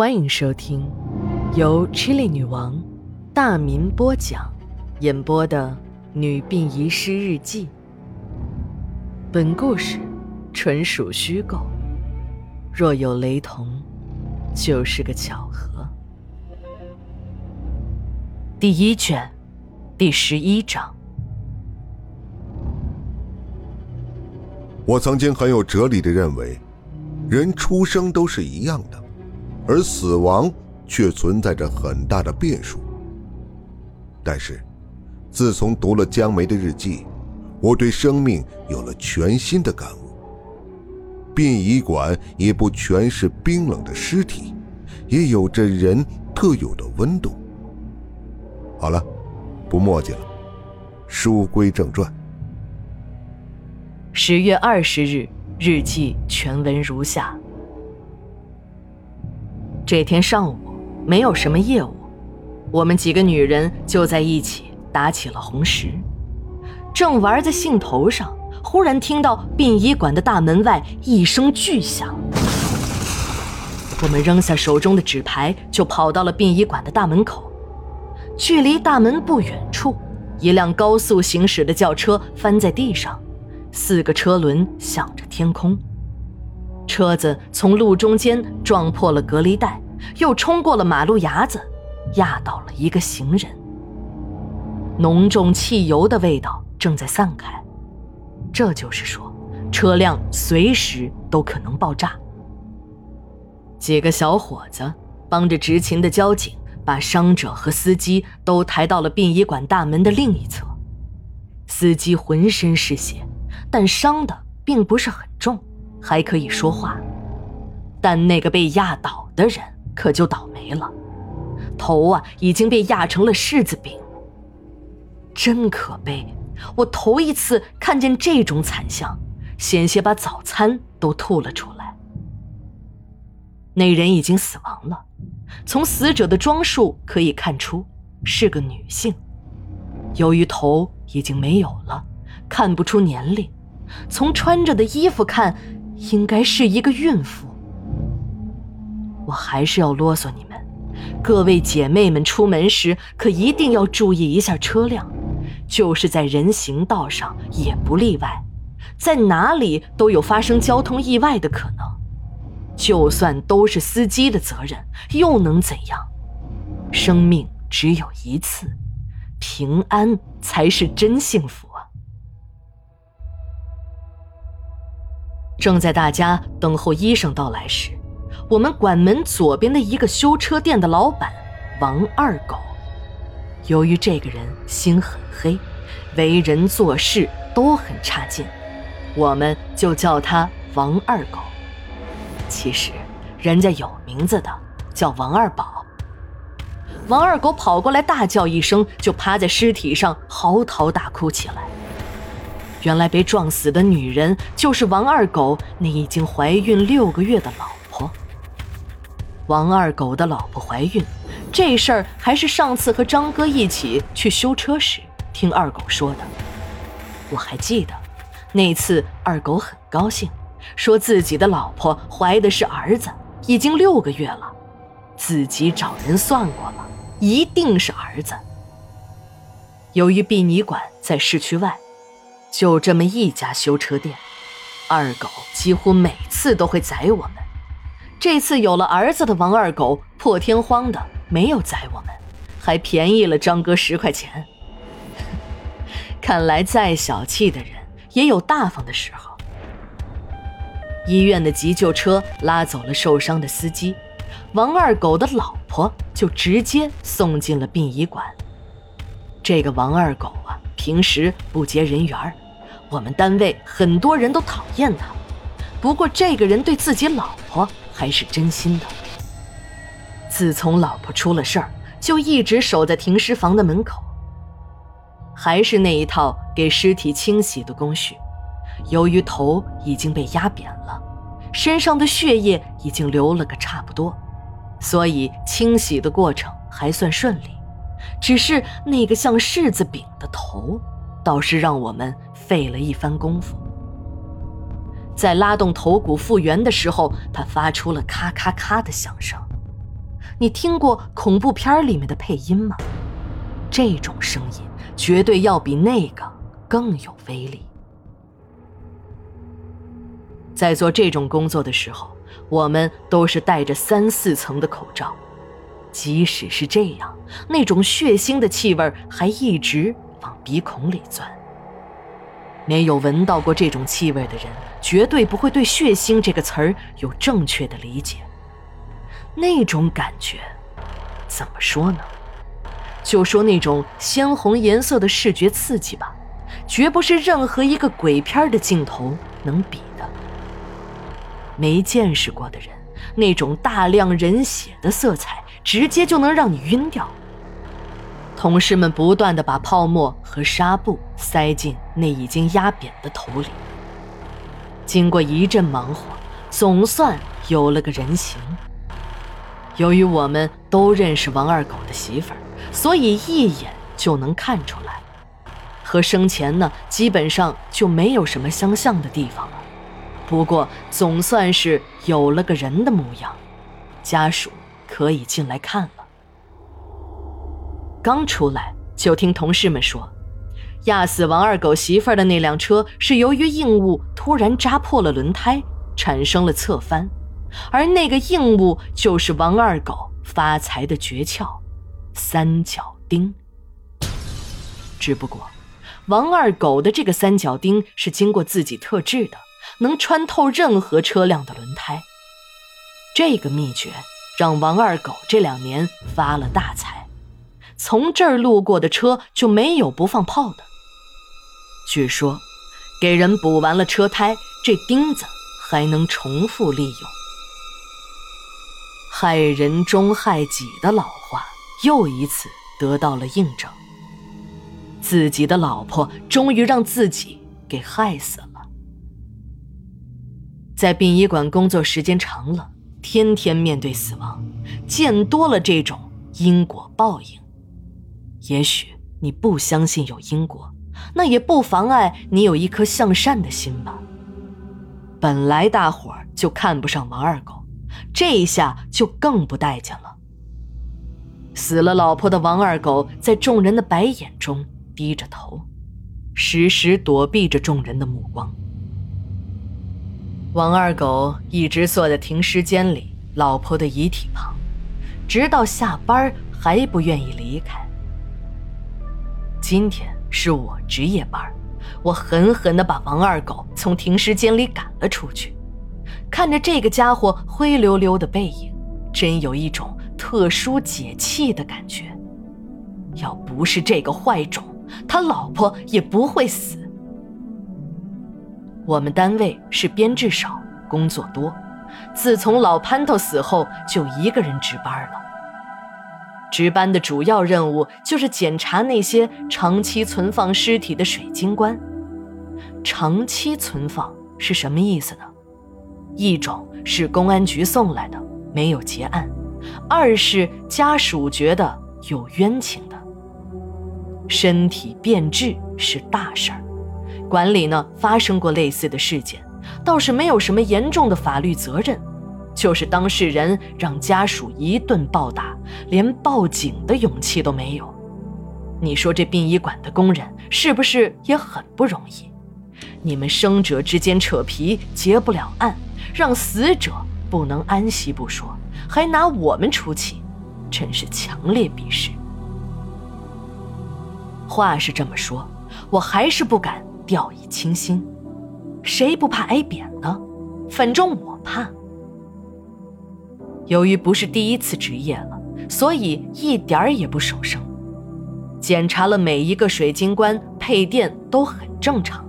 欢迎收听由 Chili 女王大民播讲、演播的《女病遗失日记》。本故事纯属虚构，若有雷同，就是个巧合。第一卷，第十一章。我曾经很有哲理的认为，人出生都是一样的，而死亡却存在着很大的变数。但是，自从读了江梅的日记，我对生命有了全新的感悟。殡仪馆也不全是冰冷的尸体，也有着人特有的温度。好了，不墨迹了，书归正传。十月二十日，日记全文如下：这天上午没有什么业务，我们几个女人就在一起打起了红石。正玩在兴头上，忽然听到殡仪馆的大门外一声巨响，我们扔下手中的纸牌，就跑到了殡仪馆的大门口。距离大门不远处，一辆高速行驶的轿车翻在地上。四个车轮向着天空，车子从路中间撞破了隔离带，又冲过了马路牙子，压倒了一个行人。浓重汽油的味道正在散开，这就是说，车辆随时都可能爆炸。几个小伙子帮着执勤的交警，把伤者和司机都抬到了殡仪馆大门的另一侧。司机浑身是血。但伤的并不是很重，还可以说话。但那个被压倒的人可就倒霉了，头啊已经被压成了柿子饼。真可悲！我头一次看见这种惨象，险些把早餐都吐了出来。那人已经死亡了，从死者的装束可以看出是个女性。由于头已经没有了，看不出年龄。从穿着的衣服看，应该是一个孕妇。我还是要啰嗦你们，各位姐妹们，出门时可一定要注意一下车辆，就是在人行道上也不例外，在哪里都有发生交通意外的可能。就算都是司机的责任，又能怎样？生命只有一次，平安才是真幸福。正在大家等候医生到来时，我们馆门左边的一个修车店的老板王二狗，由于这个人心很黑，为人做事都很差劲，我们就叫他王二狗。其实，人家有名字的，叫王二宝。王二狗跑过来，大叫一声，就趴在尸体上嚎啕大哭起来。原来被撞死的女人就是王二狗那已经怀孕六个月的老婆。王二狗的老婆怀孕，这事儿还是上次和张哥一起去修车时听二狗说的。我还记得，那次二狗很高兴，说自己的老婆怀的是儿子，已经六个月了，自己找人算过了，一定是儿子。由于殡仪馆在市区外。就这么一家修车店，二狗几乎每次都会宰我们。这次有了儿子的王二狗破天荒的没有宰我们，还便宜了张哥十块钱。看来再小气的人也有大方的时候。医院的急救车拉走了受伤的司机，王二狗的老婆就直接送进了殡仪馆。这个王二狗，平时不接人缘儿。我们单位很多人都讨厌他，不过这个人对自己老婆还是真心的。自从老婆出了事儿，就一直守在停尸房的门口。还是那一套给尸体清洗的工序。由于头已经被压扁了，身上的血液已经流了个差不多，所以清洗的过程还算顺利。只是那个像柿子饼的头，倒是让我们。费了一番功夫，在拉动头骨复原的时候，它发出了咔咔咔的响声，你听过恐怖片里面的配音吗？这种声音绝对要比那个更有威力。在做这种工作的时候，我们都是戴着三四层的口罩，即使是这样，那种血腥的气味还一直往鼻孔里钻。没有闻到过这种气味的人，绝对不会对“血腥”这个词儿有正确的理解。那种感觉，怎么说呢？就说那种鲜红颜色的视觉刺激吧，绝不是任何一个鬼片的镜头能比的。没见识过的人，那种大量人血的色彩，直接就能让你晕掉。同事们不断的把泡沫和纱布塞进那已经压扁的头里。经过一阵忙活，总算有了个人形。由于我们都认识王二狗的媳妇儿，所以一眼就能看出来，和生前呢基本上就没有什么相像的地方了。不过，总算是有了个人的模样，家属可以进来看了。刚出来就听同事们说，压死王二狗媳妇儿的那辆车是由于硬物突然扎破了轮胎，产生了侧翻，而那个硬物就是王二狗发财的诀窍——三角钉。只不过，王二狗的这个三角钉是经过自己特制的。能穿透任何车辆的轮胎，这个秘诀让王二狗这两年发了大财，从这儿路过的车就没有不放炮的。据说，给人补完了车胎，这钉子还能重复利用。害人终害己的老话又一次得到了印证，自己的老婆终于让自己给害死了。在殡仪馆工作时间长了，天天面对死亡，见多了这种因果报应。也许你不相信有因果，那也不妨碍你有一颗向善的心吧。本来大伙儿就看不上王二狗，这一下就更不待见了。死了老婆的王二狗在众人的白眼中低着头，时时躲避着众人的目光。王二狗一直坐在停尸间里，老婆的遗体旁，直到下班还不愿意离开。今天是我值夜班，我狠狠地把王二狗从停尸间里赶了出去。看着这个家伙灰溜溜的背影，真有一种特殊解气的感觉。要不是这个坏种，他老婆也不会死。我们单位是编制少，工作多。自从老潘头死后，就一个人值班了。值班的主要任务就是检查那些长期存放尸体的水晶棺。长期存放是什么意思呢？一种是公安局送来的，没有结案；二是家属觉得有冤情的。身体变质是大事儿。管理呢发生过类似的事件，倒是没有什么严重的法律责任，就是当事人让家属一顿暴打，连报警的勇气都没有。你说这殡仪馆的工人是不是也很不容易？你们生者之间扯皮结不了案，让死者不能安息不说，还拿我们出气，真是强烈鄙视。话是这么说，我还是不敢。掉以轻心，谁不怕挨扁呢？反正我怕。由于不是第一次值夜了，所以一点儿也不手生。检查了每一个水晶棺，配电都很正常。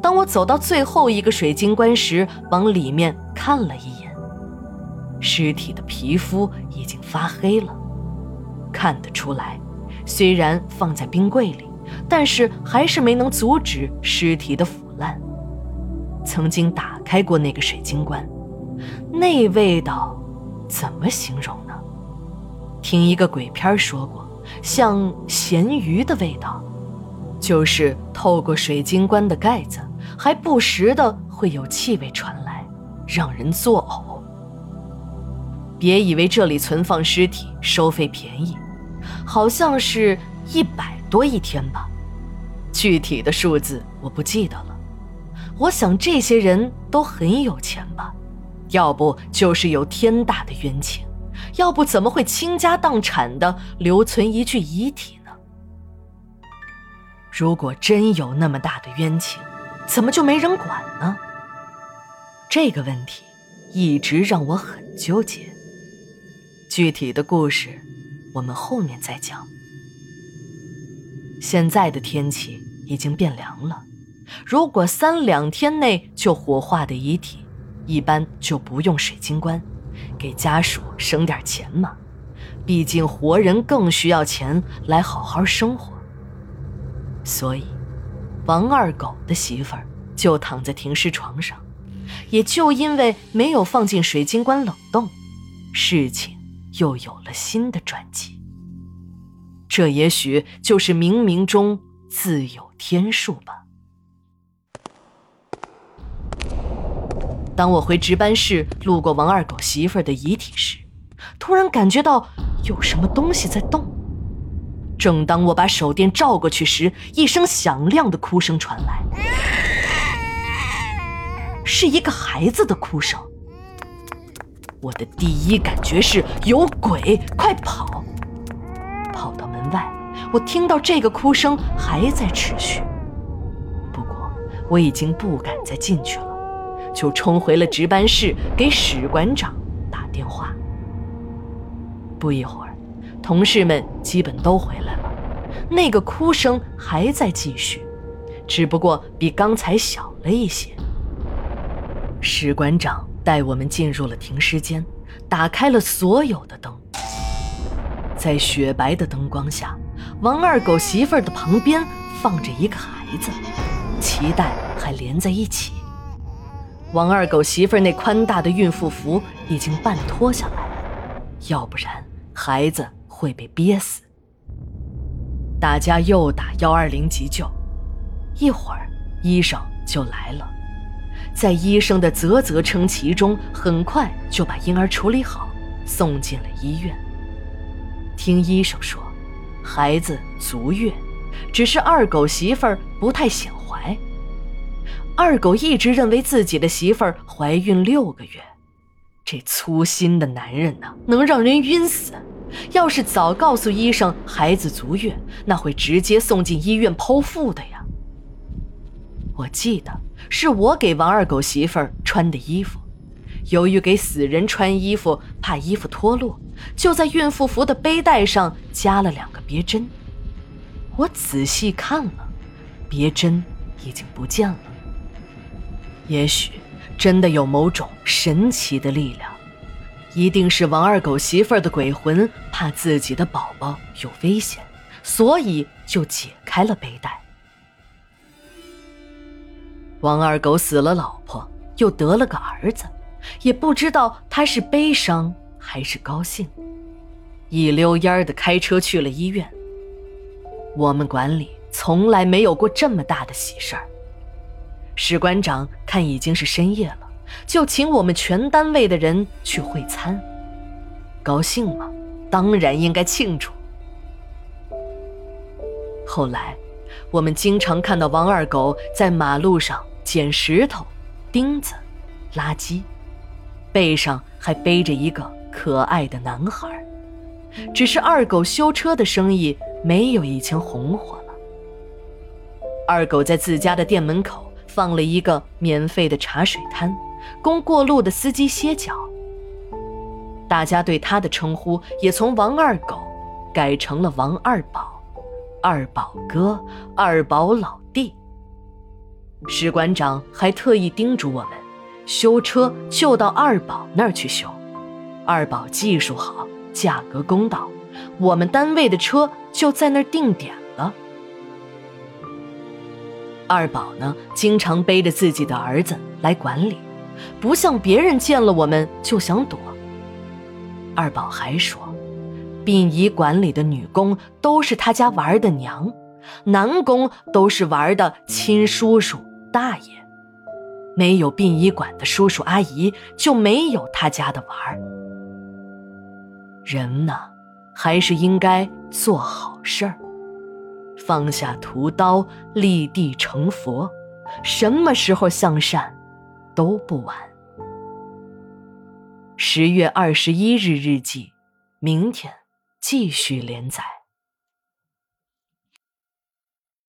当我走到最后一个水晶棺时，往里面看了一眼，尸体的皮肤已经发黑了，看得出来，虽然放在冰柜里。但是还是没能阻止尸体的腐烂。曾经打开过那个水晶棺，那味道怎么形容呢？听一个鬼片说过，像咸鱼的味道，就是透过水晶棺的盖子，还不时的会有气味传来，让人作呕。别以为这里存放尸体收费便宜，好像是一百多一天吧，具体的数字我不记得了。我想这些人都很有钱吧，要不就是有天大的冤情，要不怎么会倾家荡产的留存一具遗体呢？如果真有那么大的冤情，怎么就没人管呢？这个问题一直让我很纠结。具体的故事，我们后面再讲。现在的天气已经变凉了，如果三两天内就火化的遗体，一般就不用水晶棺，给家属省点钱嘛。毕竟活人更需要钱来好好生活。所以，王二狗的媳妇儿就躺在停尸床上，也就因为没有放进水晶棺冷冻，事情。又有了新的转机，这也许就是冥冥中自有天数吧。当我回值班室路过王二狗媳妇儿的遗体时，突然感觉到有什么东西在动。正当我把手电照过去时，一声响亮的哭声传来，是一个孩子的哭声。我的第一感觉是有鬼，快跑！外，我听到这个哭声还在持续。不过我已经不敢再进去了，就冲回了值班室给史馆长打电话。不一会儿，同事们基本都回来了，那个哭声还在继续，只不过比刚才小了一些。史馆长。带我们进入了停尸间，打开了所有的灯。在雪白的灯光下，王二狗媳妇儿的旁边放着一个孩子，脐带还连在一起。王二狗媳妇儿那宽大的孕妇服已经半脱下来，要不然孩子会被憋死。大家又打幺二零急救，一会儿医生就来了。在医生的啧啧称奇中，很快就把婴儿处理好，送进了医院。听医生说，孩子足月，只是二狗媳妇儿不太显怀。二狗一直认为自己的媳妇儿怀孕六个月，这粗心的男人呢，能让人晕死。要是早告诉医生孩子足月，那会直接送进医院剖腹的呀。我记得是我给王二狗媳妇儿穿的衣服，由于给死人穿衣服怕衣服脱落，就在孕妇服的背带上加了两个别针。我仔细看了，别针已经不见了。也许真的有某种神奇的力量，一定是王二狗媳妇儿的鬼魂怕自己的宝宝有危险，所以就解开了背带。王二狗死了老婆，又得了个儿子，也不知道他是悲伤还是高兴，一溜烟儿的开车去了医院。我们馆里从来没有过这么大的喜事儿。史馆长看已经是深夜了，就请我们全单位的人去会餐。高兴吗？当然应该庆祝。后来，我们经常看到王二狗在马路上。捡石头、钉子、垃圾，背上还背着一个可爱的男孩。只是二狗修车的生意没有以前红火了。二狗在自家的店门口放了一个免费的茶水摊，供过路的司机歇脚。大家对他的称呼也从王二狗改成了王二宝、二宝哥、二宝老弟。史馆长还特意叮嘱我们，修车就到二宝那儿去修，二宝技术好，价格公道，我们单位的车就在那儿定点了。二宝呢，经常背着自己的儿子来管理，不像别人见了我们就想躲。二宝还说，殡仪馆里的女工都是他家玩的娘，男工都是玩的亲叔叔。大爷，没有殡仪馆的叔叔阿姨，就没有他家的玩儿。人呐，还是应该做好事儿，放下屠刀，立地成佛。什么时候向善，都不晚。十月二十一日日记，明天继续连载。